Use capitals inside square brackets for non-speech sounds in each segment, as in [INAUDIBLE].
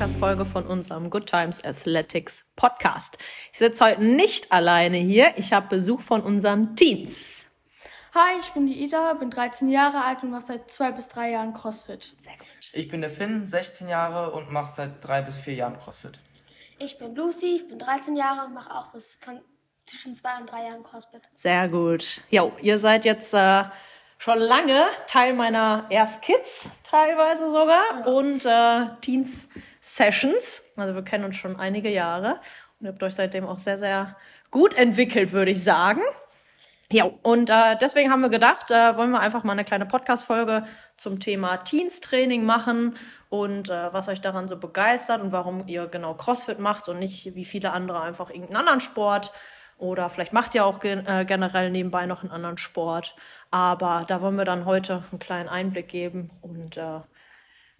Podcast-Folge von unserem Good Times Athletics Podcast. Ich sitze heute nicht alleine hier. Ich habe Besuch von unseren Teens. Hi, ich bin die Ida, bin 13 Jahre alt und mache seit zwei bis drei Jahren CrossFit. Sehr gut. Ich bin der Finn, 16 Jahre und mache seit drei bis vier Jahren CrossFit. Ich bin Lucy, ich bin 13 Jahre und mache auch bis zwischen zwei und drei Jahren CrossFit. Sehr gut. Jo, ihr seid jetzt äh, schon lange Teil meiner Erst Kids, teilweise sogar, und äh, Teens Sessions. Also wir kennen uns schon einige Jahre und ihr habt euch seitdem auch sehr, sehr gut entwickelt, würde ich sagen. Ja, und äh, deswegen haben wir gedacht, äh, wollen wir einfach mal eine kleine Podcast-Folge zum Thema Teens-Training machen und äh, was euch daran so begeistert und warum ihr genau CrossFit macht und nicht wie viele andere einfach irgendeinen anderen Sport. Oder vielleicht macht ihr auch gen äh, generell nebenbei noch einen anderen Sport. Aber da wollen wir dann heute einen kleinen Einblick geben. Und äh,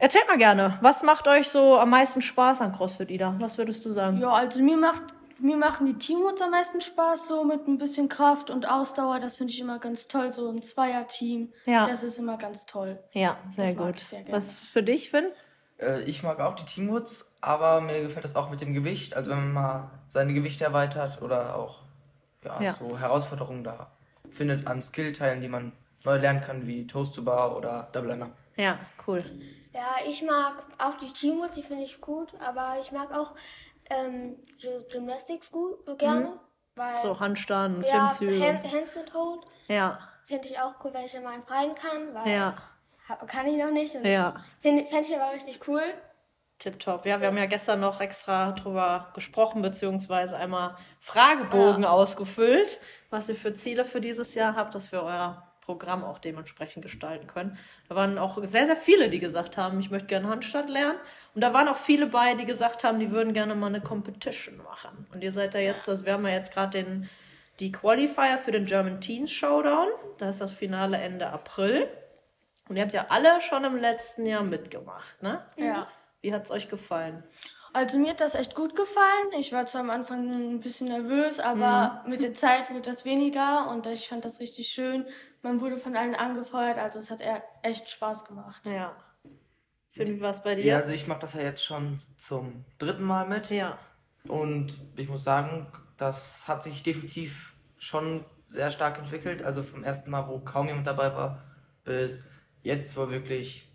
erzählt mal gerne, was macht euch so am meisten Spaß an CrossFit, Ida? Was würdest du sagen? Ja, also mir macht mir machen die Teamworks am meisten Spaß, so mit ein bisschen Kraft und Ausdauer. Das finde ich immer ganz toll, so ein Zweier-Team. Ja. Das ist immer ganz toll. Ja, sehr Das mag gut. ich sehr gerne. was für dich, Finn? Äh, ich mag auch die Teamwoods, aber mir gefällt das auch mit dem Gewicht. Also wenn man mal seine Gewichte erweitert oder auch ja, Ja. so Herausforderungen da findet an Skillteilen, die man neu lernen kann, wie Toast to Bar oder Double Under. Ja, cool. Ja, ich mag auch die Teamworks, die finde ich gut, aber ich mag auch ähm, Gy- Gymnastics gut äh, gerne, weil So Handstand und ja, Klimmzüge. Hand. Handstand Hold Ja, finde ich auch cool, wenn ich in meinen Freien kann, weil ja, hab, kann ich noch nicht. Ja. Finde fänd ich aber richtig cool. Tipptopp. Ja, wir haben ja gestern noch extra drüber gesprochen, beziehungsweise einmal Fragebogen ausgefüllt, was ihr für Ziele für dieses Jahr habt, dass wir euer Programm auch dementsprechend gestalten können. Da waren auch sehr, sehr viele, die gesagt haben, ich möchte gerne Handstand lernen. Und da waren auch viele bei, die gesagt haben, die würden gerne mal eine Competition machen. Und ihr seid da jetzt, also wir haben ja jetzt gerade den die Qualifier für den German Teens Showdown. Da ist das Finale Ende April. Und ihr habt ja alle schon im letzten Jahr mitgemacht, ne? Ja. Wie hat's euch gefallen? Also mir hat das echt gut gefallen. Ich war zwar am Anfang ein bisschen nervös, aber mit der Zeit wurde das weniger und ich fand das richtig schön. Man wurde von allen angefeuert, also es hat echt Spaß gemacht. Ja. Finn, wie war's bei Ja, dir? also ich mache das ja jetzt schon zum dritten Mal mit. Ja. Und ich muss sagen, das hat sich definitiv schon sehr stark entwickelt. Also vom ersten Mal, wo kaum jemand dabei war, bis jetzt, wo wirklich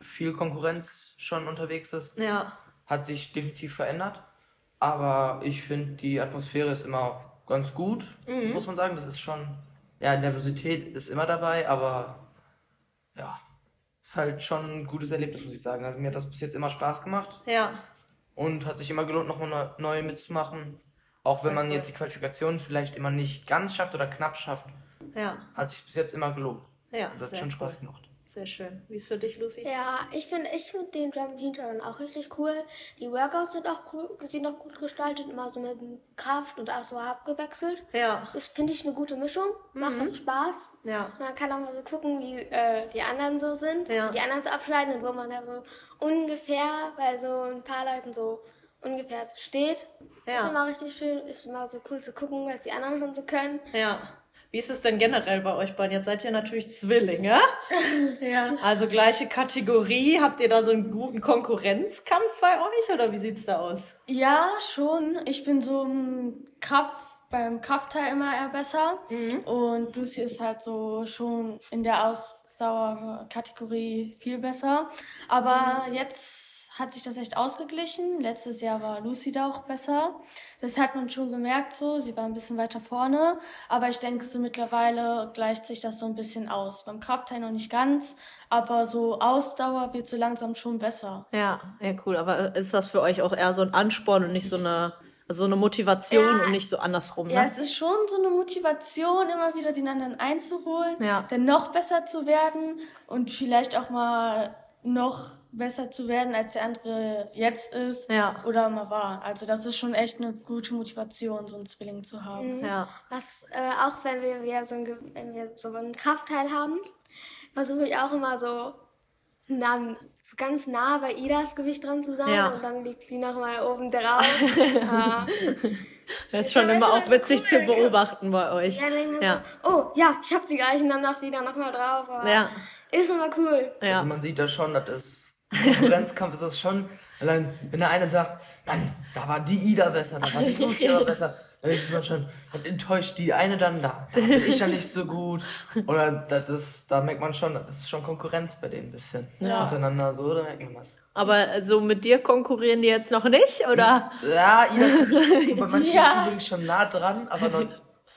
viel Konkurrenz schon unterwegs ist, Ja. Hat sich definitiv verändert. Aber ich finde, die Atmosphäre ist immer ganz gut, muss man sagen. Das ist schon, ja, Nervosität ist immer dabei, aber ja, ist halt schon ein gutes Erlebnis, muss ich sagen. Also mir hat das bis jetzt immer Spaß gemacht Ja. und hat sich immer gelohnt, nochmal neu, mitzumachen. Auch wenn man cool. jetzt die Qualifikation vielleicht immer nicht ganz schafft oder knapp schafft, Ja. hat sich bis jetzt immer gelohnt. Ja. Das hat schon cool. Spaß gemacht. Sehr schön. Wie ist für dich, Lucy? Ja, ich finde ich find den German Teen Showdown auch richtig cool. Die Workouts sind auch cool, sind auch gut gestaltet, immer so mit Kraft und Ausdauer abgewechselt. Ja. Das finde ich eine gute Mischung. Macht Mhm. auch Spaß. Ja. Man kann auch mal so gucken, wie äh, die anderen so sind. Ja. Die anderen so abschneiden und wo man da so ungefähr bei so ein paar Leuten so ungefähr steht. Ja. Ist immer richtig schön. Ist immer so cool zu gucken, was die anderen schon so können. Ja. Wie ist es denn generell bei euch beiden? Jetzt seid ihr natürlich Zwillinge. [LAUGHS] Ja. Also gleiche Kategorie. Habt ihr da so einen guten Konkurrenzkampf bei euch oder wie sieht's da aus? Ja, schon. Ich bin so im Kraft, beim Kraftteil immer eher besser. Und Lucy ist halt so schon in der Ausdauerkategorie viel besser. Aber jetzt hat sich das echt ausgeglichen. Letztes Jahr war Lucy da auch besser. Das hat man schon gemerkt so. Sie war ein bisschen weiter vorne. Aber ich denke, so mittlerweile gleicht sich das so ein bisschen aus. Beim Kraftteil noch nicht ganz. Aber so Ausdauer wird so langsam schon besser. Ja, ja, cool. Aber ist das für euch auch eher so ein Ansporn und nicht so eine, also so eine Motivation Ja. und nicht so andersrum, Ja, ne? es ist schon so eine Motivation, immer wieder den anderen einzuholen, Ja. dann noch besser zu werden und vielleicht auch mal noch besser zu werden, als der andere jetzt ist Ja. oder mal war. Also das ist schon echt eine gute Motivation, so einen Zwilling zu haben. Ja. Was äh, auch wenn wir, wir so ein, wenn wir so einen Kraftteil haben, versuche ich auch immer so nah, ganz nah bei Idas Gewicht dran zu sein Ja. und dann liegt sie noch mal oben drauf. [LAUGHS] ja. Das ist Ist schon immer auch witzig cool, zu beobachten bei euch. Ja, dann Ja. so, oh ja, ich hab sie gleich und dann macht sie da noch mal drauf. Aber Ja. Ist immer cool. Ja. Also man sieht da schon, das ist Konkurrenzkampf ist das schon, Allein, wenn der eine sagt, Mann, da war die Ida besser, da war die Lucy [LAUGHS] aber besser, dann ist man schon dann enttäuscht die eine dann da. Da bin ich dann nicht so gut. Oder das ist, da merkt man schon, das ist schon Konkurrenz bei denen ein bisschen. Ja. Untereinander so, da merkt man was. Aber so mit dir konkurrieren die jetzt noch nicht, oder? Ja, Ida ist [LAUGHS] bei manchen Ja. übrigens schon nah dran, aber noch.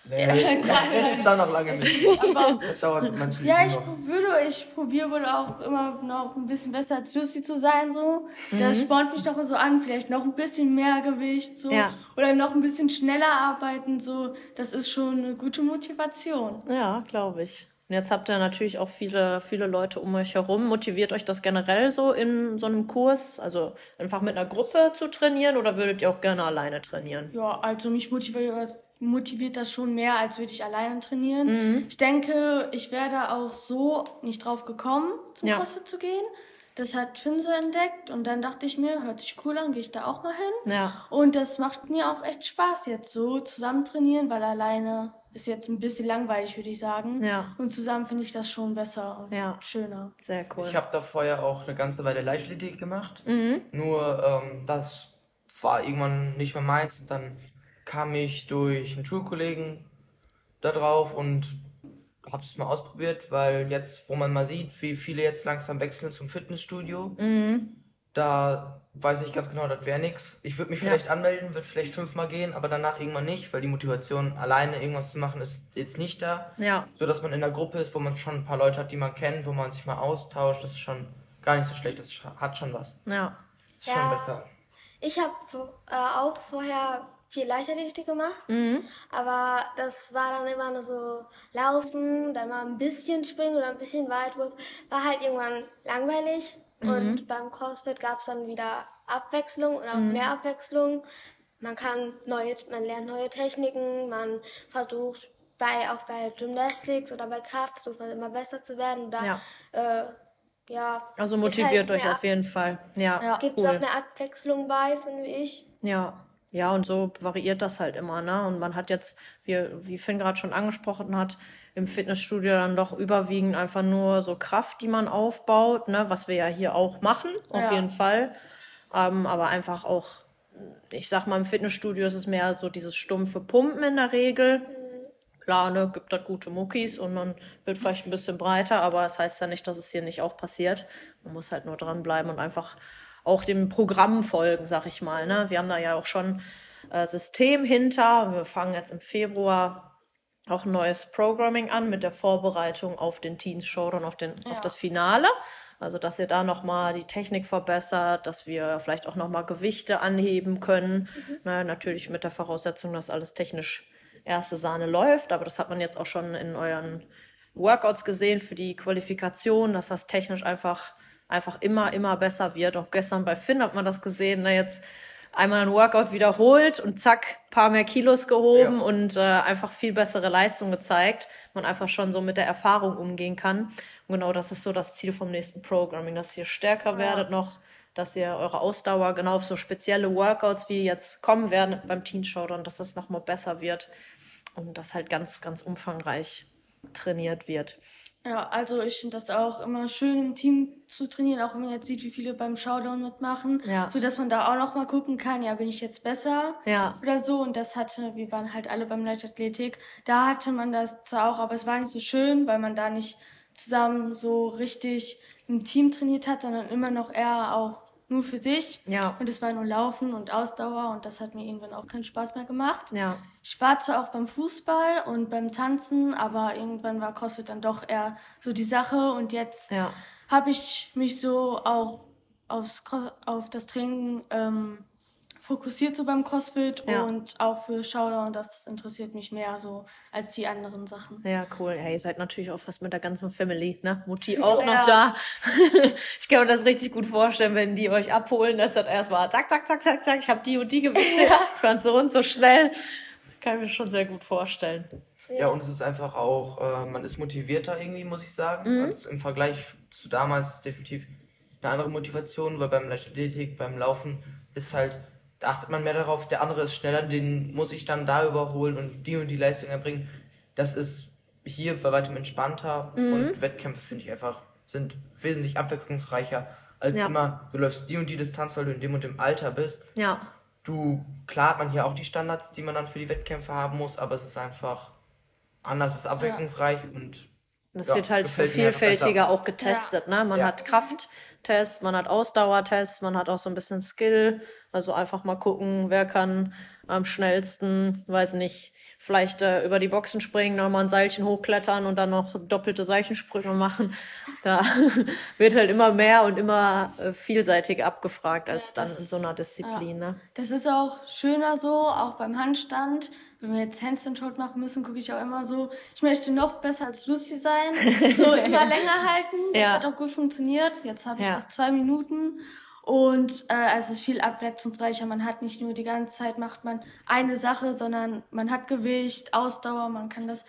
Nee, jetzt [LAUGHS] ist da noch lange nicht. [LAUGHS] Das dauert manchen Ja, ich noch. würde, ich probiere wohl auch immer noch ein bisschen besser als Lucy zu sein, so. Das spornt mich doch so an, vielleicht noch ein bisschen mehr Gewicht, so. Ja. Oder noch ein bisschen schneller arbeiten, so. Das ist schon eine gute Motivation. Ja, glaube ich. Und jetzt habt ihr natürlich auch viele, viele Leute um euch herum. Motiviert euch das generell so in so einem Kurs? Also einfach mit einer Gruppe zu trainieren oder würdet ihr auch gerne alleine trainieren? Ja, also mich motiviert, motiviert das schon mehr, als würde ich alleine trainieren. Ich denke, ich wäre auch so nicht drauf gekommen, zum Ja. CrossFit zu gehen. Das hat Finn so entdeckt und dann dachte ich mir, hört sich cool an, gehe ich da auch mal hin. Ja. Und das macht mir auch echt Spaß jetzt so zusammen trainieren, weil alleine ist jetzt ein bisschen langweilig, würde ich sagen. Ja. Und zusammen finde ich das schon besser und Ja. schöner. Sehr cool. Ich habe da vorher auch eine ganze Weile Leichtathletik gemacht. Mhm. Nur ähm, das war irgendwann nicht mehr meins. Und dann kam ich durch einen Schulkollegen da drauf und habe es mal ausprobiert, weil jetzt, wo man mal sieht, wie viele jetzt langsam wechseln zum Fitnessstudio, Mhm. da weiß ich ganz genau, das wäre nix. Ich würde mich Ja. vielleicht anmelden, würde vielleicht fünfmal gehen, aber danach irgendwann nicht, weil die Motivation alleine irgendwas zu machen ist jetzt nicht da. Ja. So dass man in der Gruppe ist, wo man schon ein paar Leute hat, die man kennt, wo man sich mal austauscht, das ist schon gar nicht so schlecht, das hat schon was. Ja. Das ist schon Ja. besser. Ich habe äh, auch vorher viel Leichtathletik gemacht, Mhm. aber das war dann immer nur so Laufen, dann mal ein bisschen Springen oder ein bisschen Weitwurf. War halt irgendwann langweilig. Und beim CrossFit gab es dann wieder Abwechslung und auch mehr Abwechslung. Man kann neue, man lernt neue Techniken, man versucht bei auch bei Gymnastics oder bei Kraft versucht man immer besser zu werden. Da Ja. äh, ja, Also motiviert halt euch auf jeden Fall. Ja, Ja. Gibt es cool. auch mehr Abwechslung bei, finde ich. Ja, ja, und so variiert das halt immer, ne? Und man hat jetzt, wie, wie Finn gerade schon angesprochen hat, im Fitnessstudio dann doch überwiegend einfach nur so Kraft, die man aufbaut, ne? Was wir ja hier auch machen, auf Ja. jeden Fall. Ähm, aber einfach auch, ich sag mal, im Fitnessstudio ist es mehr so dieses stumpfe Pumpen in der Regel. Klar, ne, gibt das gute Muckis und man wird vielleicht ein bisschen breiter, aber es das heißt ja nicht, dass es hier nicht auch passiert. Man muss halt nur dranbleiben und einfach auch dem Programm folgen, sag ich mal. Ne? Wir haben da ja auch schon äh, System hinter. Wir fangen jetzt im Februar auch ein neues Programming an mit der Vorbereitung auf den Teens Showdown, auf, den, auf Ja. das Finale. Also, dass ihr da nochmal die Technik verbessert, dass wir vielleicht auch nochmal Gewichte anheben können. Ne, natürlich mit der Voraussetzung, dass alles technisch erste Sahne läuft. Aber das hat man jetzt auch schon in euren Workouts gesehen für die Qualifikation, dass das technisch einfach, einfach immer, immer besser wird. Auch gestern bei Finn hat man das gesehen. Ne, jetzt einmal ein Workout wiederholt und zack, paar mehr Kilos gehoben Ja. und äh, einfach viel bessere Leistung gezeigt. Man einfach schon so mit der Erfahrung umgehen kann. Und genau das ist so das Ziel vom nächsten Programming, dass ihr stärker werdet noch, dass ihr eure Ausdauer genau auf so spezielle Workouts wie jetzt kommen werden beim Teen Showdown, dass das nochmal besser wird und das halt ganz, ganz umfangreich trainiert wird. Ja, also ich finde das auch immer schön im Team zu trainieren, auch wenn man jetzt sieht, wie viele beim Showdown mitmachen, Ja. so dass man da auch noch mal gucken kann, ja, bin ich jetzt besser Ja, oder so. Und das hatte, wir waren halt alle beim Leichtathletik, da hatte man das zwar auch, aber es war nicht so schön, weil man da nicht zusammen so richtig im Team trainiert hat, sondern immer noch eher auch nur für sich. ja, Und es war nur Laufen und Ausdauer und das hat mir irgendwann auch keinen Spaß mehr gemacht. ja, Ich war zwar auch beim Fußball und beim Tanzen, aber irgendwann war CrossFit dann doch eher so die Sache und jetzt ja, habe ich mich so auch aufs, auf das Training ähm, fokussiert so beim CrossFit Ja. und auch für Showdown, das interessiert mich mehr so als die anderen Sachen. ja, cool. Ja, ihr seid natürlich auch fast mit der ganzen Family, ne? Mutti auch noch Ja. da. [LAUGHS] ich kann mir das richtig gut vorstellen, wenn die euch abholen, dass das erstmal zack, zack, zack, zack, zack, ich habe die und die Gewichte, ich fand so und so schnell. Kann ich mir schon sehr gut vorstellen. Ja, und es ist einfach auch, äh, man ist motivierter irgendwie, muss ich sagen. Mhm. Also Im Vergleich zu damals ist es definitiv eine andere Motivation, weil beim Leichtathletik, beim Laufen ist halt, da achtet man mehr darauf, der andere ist schneller, den muss ich dann da überholen und die und die Leistung erbringen. Das ist hier bei weitem entspannter Mhm. und Wettkämpfe finde ich einfach, sind wesentlich abwechslungsreicher als Ja. immer, du läufst die und die Distanz, weil du in dem und dem Alter bist. Ja, Du, klar hat man hier auch die Standards, die man dann für die Wettkämpfe haben muss, aber es ist einfach anders, es ist abwechslungsreich und das Ja, wird halt einfach vielfältiger auch getestet. Ne? Man Ja. hat Krafttests, man hat Ausdauertests, man hat auch so ein bisschen Skill. Also einfach mal gucken, wer kann am schnellsten, weiß nicht, vielleicht äh, über die Boxen springen, nochmal ein Seilchen hochklettern und dann noch doppelte Seilchensprünge machen. [LAUGHS] Da wird halt immer mehr und immer äh, vielseitig abgefragt als Ja, dann das- in so einer Disziplin. Ne? Das ist auch schöner so, auch beim Handstand. Wenn wir jetzt Handstand Hold machen müssen, gucke ich auch immer so, ich möchte noch besser als Lucy sein. [LAUGHS] So immer länger halten. Das Ja. hat auch gut funktioniert. Jetzt habe ich Ja. fast zwei Minuten. Und äh, es ist viel abwechslungsreicher. Man hat nicht nur die ganze Zeit macht man eine Sache, sondern man hat Gewicht, Ausdauer, man kann das,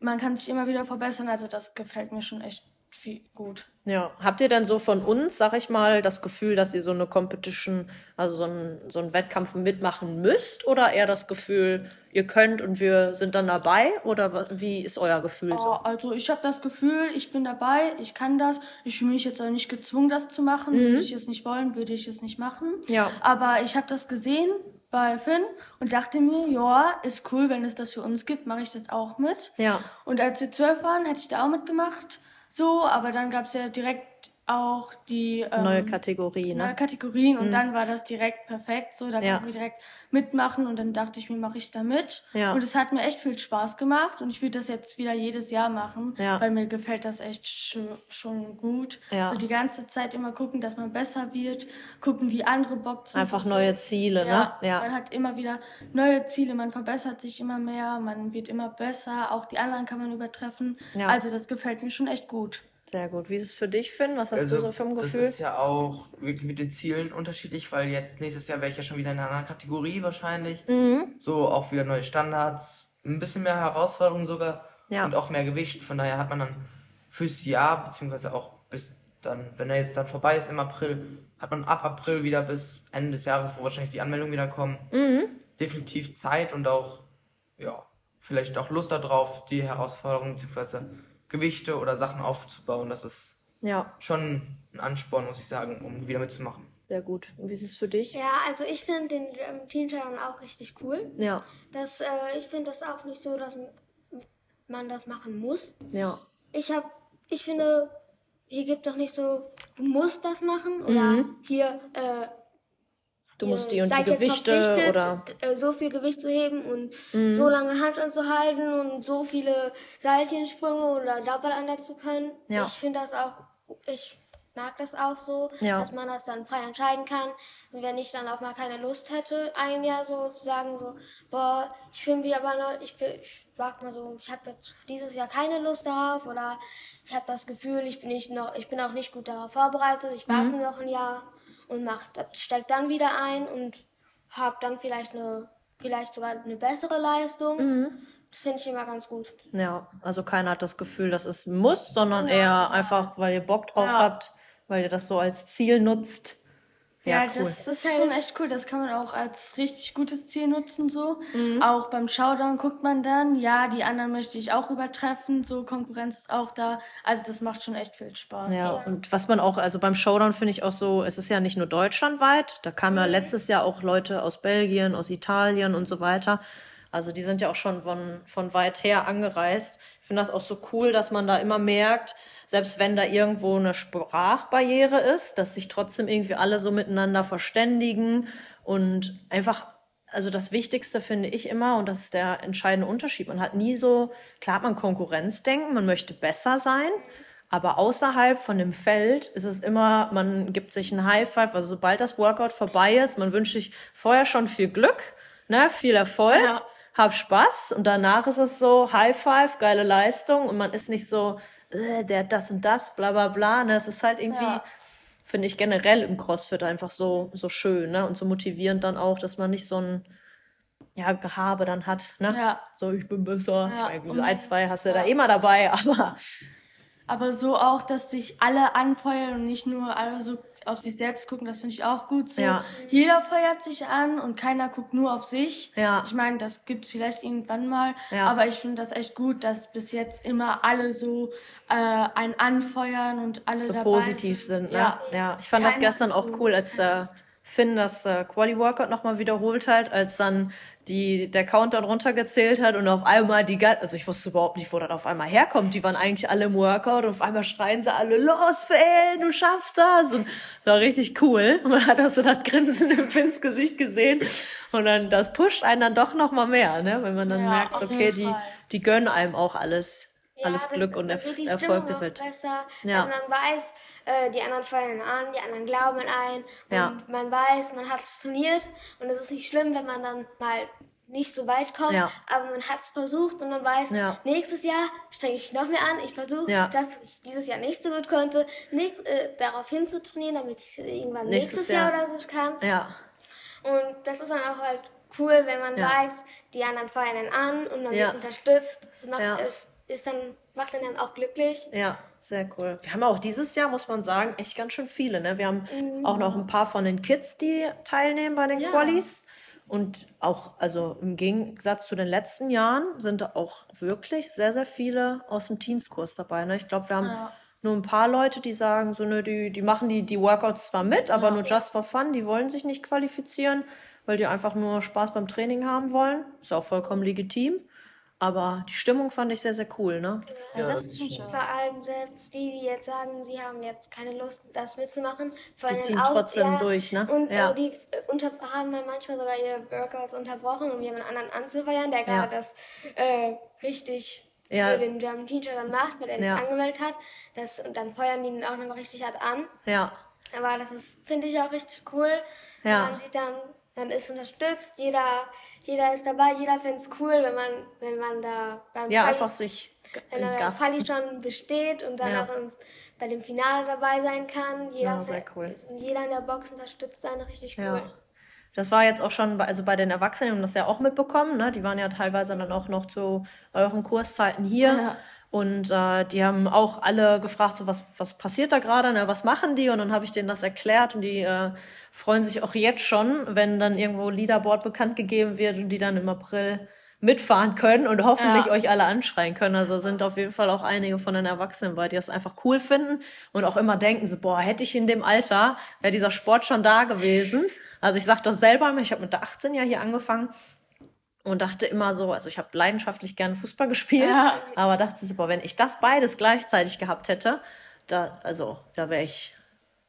man kann sich immer wieder verbessern. Also das gefällt mir schon echt viel gut. Ja, habt ihr denn so von uns, sag ich mal, das Gefühl, dass ihr so eine Competition, also so einen, so einen Wettkampf mitmachen müsst? Oder eher das Gefühl, ihr könnt und wir sind dann dabei? Oder wie ist euer Gefühl Oh, so? also ich habe das Gefühl, ich bin dabei, ich kann das. Ich fühle mich jetzt auch nicht gezwungen, das zu machen. Mhm. Würde ich es nicht wollen, würde ich es nicht machen. Ja. Aber ich habe das gesehen bei Finn und dachte mir, ja, ist cool, wenn es das für uns gibt, mache ich das auch mit. Ja. Und als wir zwölf waren, hätte ich da auch mitgemacht. So, aber dann gab es ja direkt auch die ähm, Neue Kategorie, neue ne? Kategorien und dann war das direkt perfekt. So, da Ja. konnten wir direkt mitmachen und dann dachte ich mir, mache ich da mit. Ja. Und es hat mir echt viel Spaß gemacht und ich würde das jetzt wieder jedes Jahr machen, Ja. weil mir gefällt das echt schon, schon gut. Ja. So die ganze Zeit immer gucken, dass man besser wird, gucken, wie andere boxen. Einfach Das ist neue so- Ziele, ne? ja. Man hat immer wieder neue Ziele, man verbessert sich immer mehr, man wird immer besser, auch die anderen kann man übertreffen. Also das gefällt mir schon echt gut. Sehr gut. Wie ist es für dich, Finn? Was hast Also, du so für ein Gefühl? Das ist ja auch wirklich mit den Zielen unterschiedlich, weil jetzt nächstes Jahr wäre ich ja schon wieder in einer anderen Kategorie wahrscheinlich. Mhm. So auch wieder neue Standards, ein bisschen mehr Herausforderungen sogar Ja. und auch mehr Gewicht. Von daher hat man dann fürs Jahr, beziehungsweise auch bis dann, wenn er jetzt dann vorbei ist im April, hat man ab April wieder bis Ende des Jahres, wo wahrscheinlich die Anmeldungen wieder kommen, Mhm. definitiv Zeit und auch, ja, vielleicht auch Lust darauf, die Herausforderungen beziehungsweise Gewichte oder Sachen aufzubauen. Das ist Ja, schon ein Ansporn, muss ich sagen, um wieder mitzumachen. sehr gut. Und wie ist es für dich? Ja, also ich finde den ähm, Team Challenge auch richtig cool. Ja, Das, äh, ich finde das auch nicht so, dass man das machen muss. ja. Ich habe, ich finde, hier gibt doch nicht so, du musst das machen oder Mhm. hier, äh, Du musst die und die Gewichte oder. äh, so viel Gewicht zu heben und Mhm. so lange Hand anzuhalten und so viele Seilchensprünge oder Doppelander zu können. Ja. Ich finde das auch, ich mag das auch so, Ja. dass man das dann frei entscheiden kann. Und wenn ich dann auch mal keine Lust hätte, ein Jahr so zu sagen, so, boah, ich fühle mich aber noch, ich, ich sag mal so, ich habe jetzt dieses Jahr keine Lust darauf oder ich habe das Gefühl, ich bin nicht noch, ich bin auch nicht gut darauf vorbereitet, ich warte Mhm. noch ein Jahr und mach, steig dann wieder ein und habe dann vielleicht eine, vielleicht sogar eine bessere Leistung. Mhm. Das finde ich immer ganz gut. Ja, also keiner hat das Gefühl, dass es muss, sondern eher einfach, weil ihr Bock drauf Ja. habt, weil ihr das so als Ziel nutzt. Ja, Ja, cool. das ist schon echt cool. Das kann man auch als richtig gutes Ziel nutzen, so. Auch beim Showdown guckt man dann, ja, die anderen möchte ich auch übertreffen, so Konkurrenz ist auch da. Also das macht schon echt viel Spaß. Ja, Ja. und was man auch, also beim Showdown finde ich auch so, es ist ja nicht nur deutschlandweit, da kamen ja letztes Jahr auch Leute aus Belgien, aus Italien und so weiter. Also die sind ja auch schon von, von weit her angereist. Ich finde das auch so cool, dass man da immer merkt, selbst wenn da irgendwo eine Sprachbarriere ist, dass sich trotzdem irgendwie alle so miteinander verständigen und einfach also das Wichtigste finde ich immer, und das ist der entscheidende Unterschied, man hat nie so, klar hat man Konkurrenzdenken, man möchte besser sein, aber außerhalb von dem Feld ist es immer, man gibt sich ein High Five, also sobald das Workout vorbei ist, man wünscht sich vorher schon viel Glück, ne, viel Erfolg, Ja. Hab Spaß und danach ist es so High Five, geile Leistung und man ist nicht so, äh, der hat das und das, bla bla bla, ne, es ist halt irgendwie, Ja. finde ich generell im CrossFit einfach so, so schön, ne, und so motivierend dann auch, dass man nicht so ein, ja, Gehabe dann hat, ne? Ja. So, ich bin besser. Ja, Ich meine, ein, zwei hast du da immer dabei, [LAUGHS] aber aber so auch, dass sich alle anfeuern und nicht nur alle so auf sich selbst gucken, das finde ich auch gut so. Ja. Jeder feuert sich an und keiner guckt nur auf sich. Ja. Ich meine, das gibt vielleicht irgendwann mal, Ja. aber ich finde das echt gut, dass bis jetzt immer alle so äh, einen anfeuern und alle so positiv sind. Ne? Ja. Ja. ich fand das Keiner gestern ist auch so cool, als äh. Finn das äh, Quali Workout nochmal wiederholt hat, als dann die, der Countdown runtergezählt hat und auf einmal die ganze, also ich wusste überhaupt nicht, wo das auf einmal herkommt. Die waren eigentlich alle im Workout und auf einmal schreien sie alle, los Finn, du schaffst das. Und das war richtig cool. Und man hat auch so das Grinsen im Finns Gesicht gesehen. Und dann, das pusht einen dann doch nochmal mehr, ne? Wenn man dann Ja, merkt, okay, die, die gönnen einem auch alles, alles Glück und Erf wird die Erfolg wird. besser, Ja. wenn man weiß, äh, die anderen feuern an, die anderen glauben an einen Ja. und man weiß, man hat es trainiert und es ist nicht schlimm, wenn man dann mal nicht so weit kommt, Ja. aber man hat es versucht und man weiß, Ja. nächstes Jahr strenge ich mich noch mehr an, ich versuche Ja. das, was ich dieses Jahr nicht so gut konnte, nächst, äh, darauf hinzutrainieren, damit ich es irgendwann Nächstes nächstes, Jahr. Jahr. oder so kann. Ja, Und das ist dann auch halt cool, wenn man Ja. weiß, die anderen feuern einen an und man Ja. wird unterstützt. Das macht, Ja. Ist dann, macht einen dann auch glücklich. Ja, sehr cool. Wir haben auch dieses Jahr, muss man sagen, echt ganz schön viele. Ne? Wir haben auch noch ein paar von den Kids, die teilnehmen bei den Ja. Qualis. Und auch, also im Gegensatz zu den letzten Jahren, sind da auch wirklich sehr, sehr viele aus dem Teenskurs dabei. Ne? Ich glaube, wir haben Ja. nur ein paar Leute, die sagen, so, ne, die, die machen die, die Workouts zwar mit, aber nur just for fun, die wollen sich nicht qualifizieren, weil die einfach nur Spaß beim Training haben wollen. Ist auch vollkommen legitim. Aber die Stimmung fand ich sehr, sehr cool, ne? Ja, das ist schon. Vor allem selbst die, die jetzt sagen, sie haben jetzt keine Lust, das mitzumachen, feuern ziehen auch, trotzdem durch, ne? Und Ja. äh, die äh, unter, haben dann manchmal sogar ihre Workouts unterbrochen, um jemand anderen anzufeuern, der gerade das äh, richtig Ja. für den German Teacher dann macht, weil er Ja. sich angemeldet hat. Das, und dann feuern die ihn auch noch richtig hart an. Ja, Aber das ist, finde ich, auch richtig cool. Ja. Man sieht dann, man ist unterstützt, jeder, jeder ist dabei, jeder findet es cool, wenn man, wenn man da beim ja Quali- einfach sich wenn er Gas Quali schon besteht und dann Ja. auch im, bei dem Finale dabei sein kann. Jeder, Ja, sehr cool. jeder in der Box unterstützt einen richtig cool. Ja. Das war jetzt auch schon, bei, also bei den Erwachsenen, haben das ja auch mitbekommen, ne? Die waren ja teilweise dann auch noch zu euren Kurszeiten hier. Ja. Und äh, die haben auch alle gefragt, so was, was passiert da gerade, ne? was machen die? Und dann habe ich denen das erklärt und die äh, freuen sich auch jetzt schon, wenn dann irgendwo Leaderboard bekannt gegeben wird und die dann im April mitfahren können und hoffentlich Ja. euch alle anschreien können. Also sind auf jeden Fall auch einige von den Erwachsenen bei, die das einfach cool finden und auch immer denken so, boah, hätte ich in dem Alter, wäre dieser Sport schon da gewesen. Also ich sage das selber, ich habe mit der 18 ja hier angefangen und dachte immer so, also ich habe leidenschaftlich gerne Fußball [LAUGHS] gespielt, Ja. aber dachte so, boah, wenn ich das beides gleichzeitig gehabt hätte, da, also da wäre ich,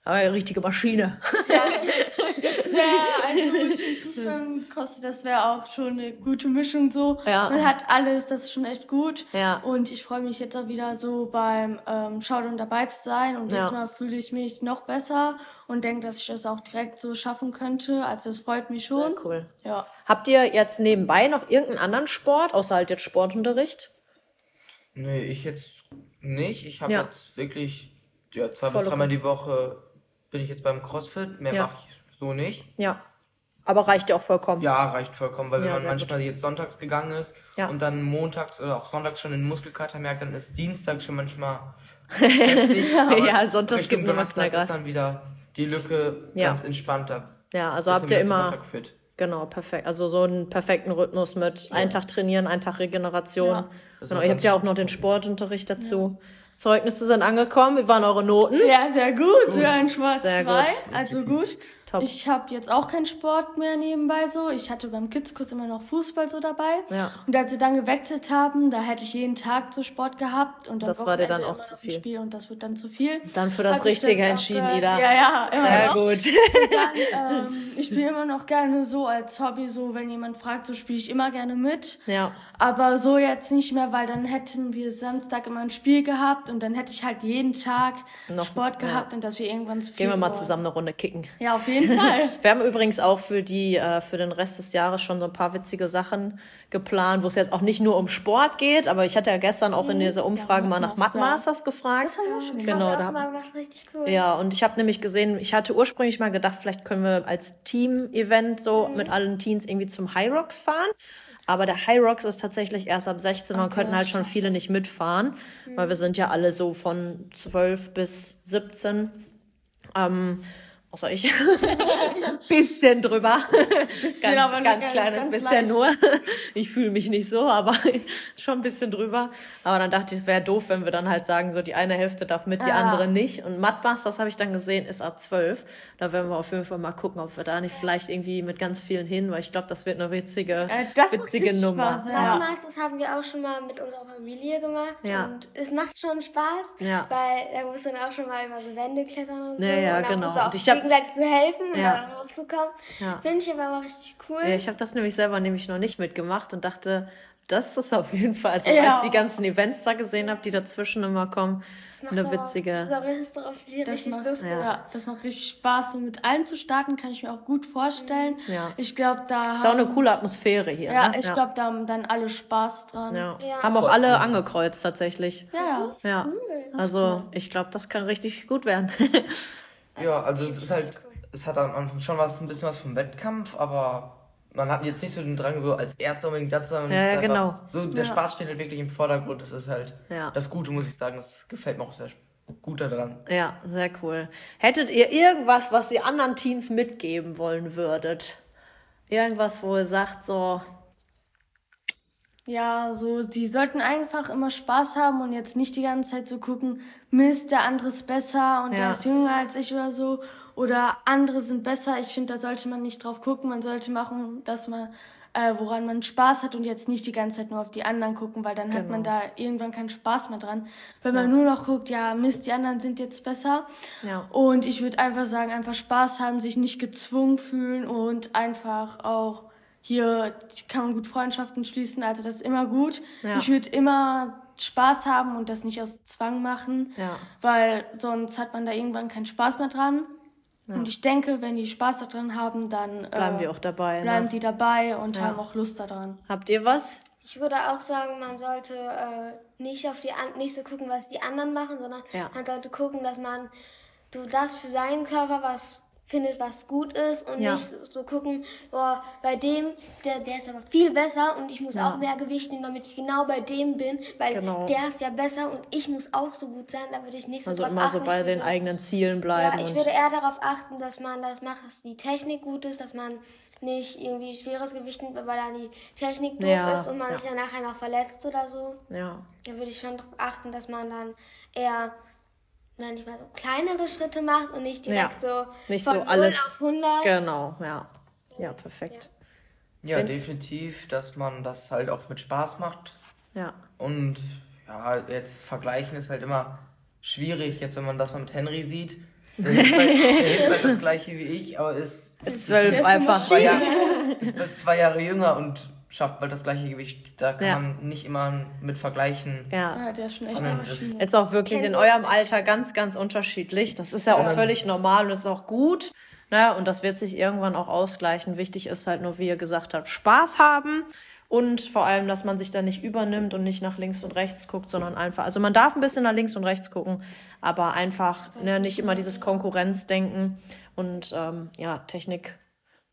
ich eine richtige Maschine. [LAUGHS] Das wäre Fußball [LAUGHS] kostet, das wäre auch schon eine gute Mischung so. Ja. Man hat alles, das ist schon echt gut. Ja. Und ich freue mich jetzt auch wieder so beim ähm, Showdown dabei zu sein. Und Ja. diesmal fühle ich mich noch besser und denke, dass ich das auch direkt so schaffen könnte. Also das freut mich schon. Sehr cool. Ja. Habt ihr jetzt nebenbei noch irgendeinen anderen Sport, außer halt jetzt Sportunterricht? Nee, ich jetzt nicht. Ich habe Ja. jetzt wirklich ja, zwei Voll bis dreimal okay. die Woche bin ich jetzt beim CrossFit. Mehr Ja. mache ich so nicht. Ja. Aber reicht ja auch vollkommen. Ja, reicht vollkommen, weil Ja, wenn man manchmal jetzt sonntags gegangen ist Ja. und dann montags oder auch sonntags schon den Muskelkater merkt, dann ist Dienstag schon manchmal [LAUGHS] heftig. Ja, sonntags Richtung gibt Donnerstag ist dann wieder die Lücke Ja. ganz entspannter. Ja, also habt ihr immer, Sonntag fit. genau, perfekt. Also so einen perfekten Rhythmus mit einen Tag trainieren, einen Tag Regeneration. Ja. Genau, ist ihr habt ja auch noch den Sportunterricht dazu. Zeugnisse sind angekommen. Wie waren eure Noten? Ja, sehr gut. Sogar ein Schwarz Sehr 2. gut. Also gut. Top. Ich habe jetzt auch keinen Sport mehr nebenbei so. Ich hatte beim Kidskurs immer noch Fußball so dabei. Ja. Und als wir dann gewechselt haben, da hätte ich jeden Tag so Sport gehabt und Das war dir dann Wochenende auch zu viel. Spiel und das wird dann zu viel. Dann für das Hab ich Richtige entschieden. Ida. Ja, ja, immer Sehr noch. gut. Dann, [LAUGHS] ähm, ich spiele immer noch gerne so als Hobby, so wenn jemand fragt, so spiele ich immer gerne mit. Ja. Aber so jetzt nicht mehr, weil dann hätten wir Samstag immer ein Spiel gehabt und dann hätte ich halt jeden Tag Noch- Sport ja. gehabt und dass wir irgendwann zu viel Gehen wir mal wurden. zusammen eine Runde kicken. Ja, auf jeden [LAUGHS] Fall. Wir haben übrigens auch für die äh, für den Rest des Jahres schon so ein paar witzige Sachen geplant, wo es jetzt auch nicht nur um Sport geht, aber ich hatte ja gestern auch in dieser Umfrage mal nach Matmaster. Matmasters gefragt. Das haben wir auch schon Das Genau, haben da- auch mal gemacht, richtig cool. Ja, und ich habe nämlich gesehen, ich hatte ursprünglich mal gedacht, vielleicht können wir als Team-Event so mit allen Teens irgendwie zum High Rocks fahren. Aber der High Rocks ist tatsächlich erst ab 16 und Okay, könnten halt schon viele nicht mitfahren, weil wir sind ja alle so von 12 bis 17. Ähm, außer ich. [LAUGHS] bisschen drüber. ganz, aber ganz kleines ganz bisschen leicht. nur. Ich fühle mich nicht so, aber [LAUGHS] schon ein bisschen drüber. Aber dann dachte ich, es wäre doof, wenn wir dann halt sagen, so die eine Hälfte darf mit, die Ja. andere nicht. Und Mudbusters habe ich dann gesehen, ist ab 12. Da werden wir auf jeden Fall mal gucken, ob wir da nicht vielleicht irgendwie mit ganz vielen hin, weil ich glaube, das wird eine witzige, Äh, witzige Nummer. Spaß, ja. Masters haben wir auch schon mal mit unserer Familie gemacht Ja. und es macht schon Spaß, Ja. weil da musst du dann auch schon mal über so Wände klettern und so. Ja, ja, und dann genau. musst du gegenseitig zu helfen und Ja. dann hochzukommen. Ja. Finde ich aber auch richtig cool. Ja, ich habe das nämlich selber nämlich noch nicht mitgemacht und dachte, das ist auf jeden Fall, also Ja. als ich die ganzen Events da gesehen habe, die dazwischen immer kommen, Das macht eine aber auch- witzige. Das ist auch richtig, das ist Das richtig macht, lustig. ja. das macht richtig Spaß. So mit allem zu starten, kann ich mir auch gut vorstellen. Ja. Ich glaube, da Ist auch eine haben, coole Atmosphäre hier. ja, ne? ich glaube, da haben dann alle Spaß dran. Ja. Ja. Haben auch alle angekreuzt tatsächlich. Ja. Ja. Also ich glaube, das kann richtig gut werden. [LAUGHS] Ja, also es ist halt, cool. es hat am Anfang schon was, ein bisschen was vom Wettkampf, aber man hat jetzt nicht so den Drang, so als erster unbedingt da zu sein. Ja, ja, genau. So, der Ja. Spaß steht halt wirklich im Vordergrund. Das ist halt Ja. das Gute, muss ich sagen. Das gefällt mir auch sehr gut daran. ja, sehr cool. Hättet ihr irgendwas, was ihr anderen Teens mitgeben wollen würdet? Irgendwas, wo ihr sagt, so, Ja, so, die sollten einfach immer Spaß haben und jetzt nicht die ganze Zeit so gucken, Mist, der andere ist besser und Ja. der ist jünger als ich oder so. Oder andere sind besser. Ich finde, da sollte man nicht drauf gucken. Man sollte machen, dass man, äh, woran man Spaß hat und jetzt nicht die ganze Zeit nur auf die anderen gucken, weil dann hat man Genau. da irgendwann keinen Spaß mehr dran. Wenn man nur noch guckt, ja, Mist, die anderen sind jetzt besser. Ja. Und ich würde einfach sagen, einfach Spaß haben, sich nicht gezwungen fühlen und einfach auch hier kann man gut Freundschaften schließen, also das ist immer gut. Ja. Ich würde immer Spaß haben und das nicht aus Zwang machen, Ja. weil sonst hat man da irgendwann keinen Spaß mehr dran. Und ich denke, wenn die Spaß daran haben, dann bleiben äh, die auch dabei. bleiben Ne? die dabei und Ja. haben auch Lust daran. Habt ihr was? Ich würde auch sagen, man sollte äh, nicht auf die an nicht so gucken, was die anderen machen, sondern Ja. man sollte gucken, dass man so das für seinen Körper was findet, was gut ist und Ja. nicht so, so gucken, boah, bei dem, der, der ist aber viel besser und ich muss Ja. auch mehr Gewicht nehmen, damit ich genau bei dem bin, weil Genau. der ist ja besser und ich muss auch so gut sein, da würde ich nicht so Also immer so achten. bei Ich den würde- eigenen Zielen ja, bleiben. ich und würde eher darauf achten, dass man das macht, dass die Technik gut ist, dass man nicht irgendwie schweres Gewicht nimmt, weil dann die Technik doof Ja, ist und man ja. sich dann nachher noch verletzt oder so. ja. Da würde ich schon darauf achten, dass man dann eher dann nicht mal so kleinere Schritte macht und nicht direkt so Nicht von so 0 alles- auf 100. Genau, ja. Ja, perfekt. Ja, Wenn- definitiv, dass man das halt auch mit Spaß macht. Ja. Und ja, jetzt vergleichen ist halt immer schwierig, jetzt wenn man das mal mit Henry sieht. [LAUGHS] Der ist halt, das gleiche wie ich, aber ist, Zwölf ist eine einfach. zwei Jahre, ist zwei Jahre jünger und schafft bald das gleiche Gewicht. Da kann Ja. man nicht immer mit vergleichen. Ja. Ja, der ist schon echt Maschine. Ist auch wirklich in eurem Alter ganz, ganz unterschiedlich. Das ist ja auch Ja. völlig normal und ist auch gut. Ne? Und das wird sich irgendwann auch ausgleichen. Wichtig ist halt nur, wie ihr gesagt habt, Spaß haben und vor allem, dass man sich da nicht übernimmt und nicht nach links und rechts guckt, sondern einfach, also man darf ein bisschen nach links und rechts gucken, aber einfach ne, nicht immer dieses Konkurrenzdenken und ähm, ja, Technik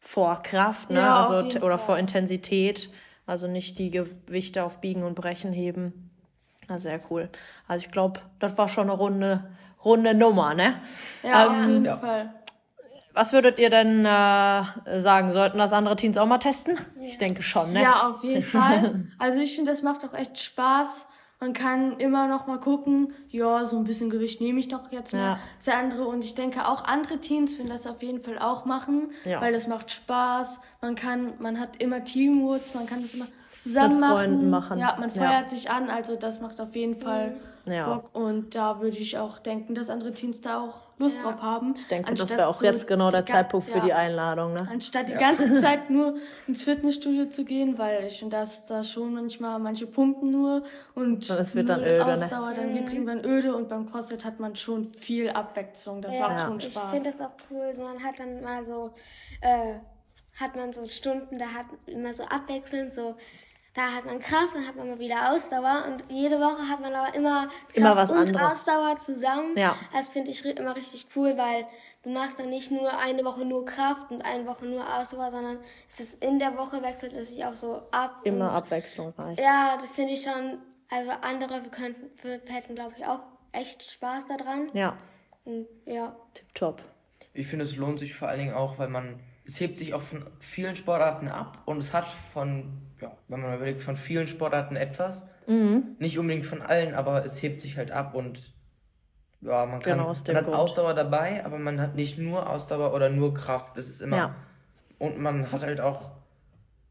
vor Kraft, ne? Ja, auf also, oder Fall. vor Intensität. Also nicht die Gewichte auf Biegen und Brechen heben. Ja, sehr cool. Also ich glaube, das war schon eine runde, runde Nummer, ne? Ja, Ähm, auf jeden ja. Fall. Was würdet ihr denn äh, sagen? Sollten das andere Teams auch mal testen? Ich denke schon, ne? Ja, auf jeden [LAUGHS] Fall. Also ich finde, das macht auch echt Spaß. Man kann immer noch mal gucken, ja, so ein bisschen Gewicht nehme ich doch jetzt mal. Ja. Das andere und ich denke auch andere Teams würden das auf jeden Fall auch machen, Ja. weil das macht Spaß. Man kann, man hat immer Teamworks, man kann das immer zusammen Mit machen. Freunden machen. Ja, man Ja. feuert sich an, also das macht auf jeden Fall Ja. Bock und da würde ich auch denken, dass andere Teams da auch Lust Ja. drauf haben. Ich denke, das Anstatt wäre auch so jetzt genau der Zeitpunkt für die Einladung, ne? Anstatt die ganze [LAUGHS] Zeit nur ins Fitnessstudio zu gehen, weil ich finde, dass da schon manchmal manche pumpen nur und Das wird dann öde, ne? Ausdauer, dann wird es irgendwann öde und beim CrossFit hat man schon viel Abwechslung. Das macht schon Ich Spaß. finde das auch cool. So, man hat dann mal so, äh, hat man so Stunden, da hat immer so abwechselnd so da hat man Kraft, dann hat man mal wieder Ausdauer und jede Woche hat man aber immer Kraft Immer was und anderes. Ausdauer zusammen. Ja. Das finde ich immer richtig cool, weil du machst dann nicht nur eine Woche nur Kraft und eine Woche nur Ausdauer, sondern es ist in der Woche wechselt es sich auch so ab. Immer abwechslungsreich. Ja, das finde ich schon. Also andere könnten, hätten, glaube ich, auch echt Spaß daran. Ja, Und ja. tipptopp. Ich finde, es lohnt sich vor allen Dingen auch, weil man, es hebt sich auch von vielen Sportarten ab und es hat von, ja, wenn man überlegt, von vielen Sportarten etwas. Mhm. Nicht unbedingt von allen, aber es hebt sich halt ab und ja, man kann, Genau, aus dem man hat. Ausdauer dabei, aber man hat nicht nur Ausdauer oder nur Kraft. Das ist immer. Ja. Und man hat halt auch,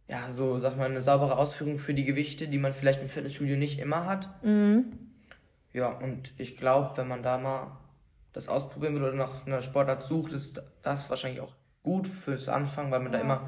ja, so, sag mal, eine saubere Ausführung für die Gewichte, die man vielleicht im Fitnessstudio nicht immer hat. Mhm. Ja, und ich glaube, wenn man da mal das ausprobieren will oder nach einer Sportart sucht, ist das wahrscheinlich auch gut fürs Anfang, weil man da immer,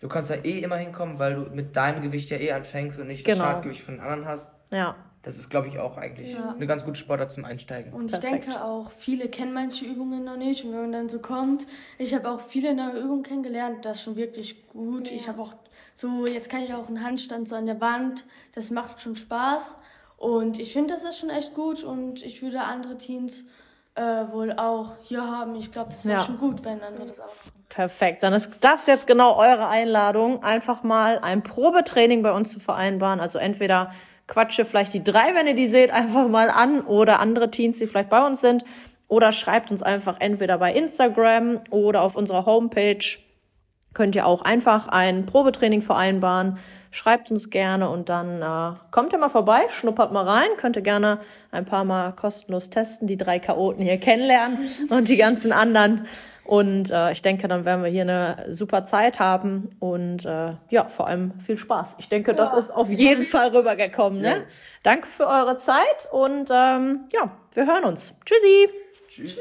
du kannst da eh immer hinkommen, weil du mit deinem Gewicht ja eh anfängst und nicht das Genau. Startgewicht von den anderen hast. Ja, Das ist, glaube ich, auch eigentlich Ja. eine ganz gute Sportart zum Einsteigen. Und Perfekt. ich denke auch, viele kennen manche Übungen noch nicht. Und wenn man dann so kommt, ich habe auch viele neue Übungen kennengelernt, das ist schon wirklich gut. Ich habe auch so, jetzt kann ich auch einen Handstand so an der Wand, das macht schon Spaß. Und ich finde, das ist schon echt gut und ich würde andere Teens äh, wohl auch hier haben. Ich glaube, das wäre Ja. schon gut, wenn andere das auch perfekt. Dann ist das jetzt genau eure Einladung, einfach mal ein Probetraining bei uns zu vereinbaren. Also entweder quatsche vielleicht die drei, wenn ihr die seht, einfach mal an oder andere Teens, die vielleicht bei uns sind. Oder schreibt uns einfach entweder bei Instagram oder auf unserer Homepage. Könnt ihr auch einfach ein Probetraining vereinbaren. Schreibt uns gerne und dann äh, kommt ihr mal vorbei, schnuppert mal rein. Könnt ihr gerne ein paar Mal kostenlos testen, die drei Chaoten hier kennenlernen [LAUGHS] und die ganzen anderen. Und äh, ich denke, dann werden wir hier eine super Zeit haben und äh, ja, vor allem viel Spaß. Ich denke, das ist auf jeden Fall rübergekommen. Ne? Ja. Danke für eure Zeit und ähm, ja, wir hören uns. Tschüssi! Tschüss.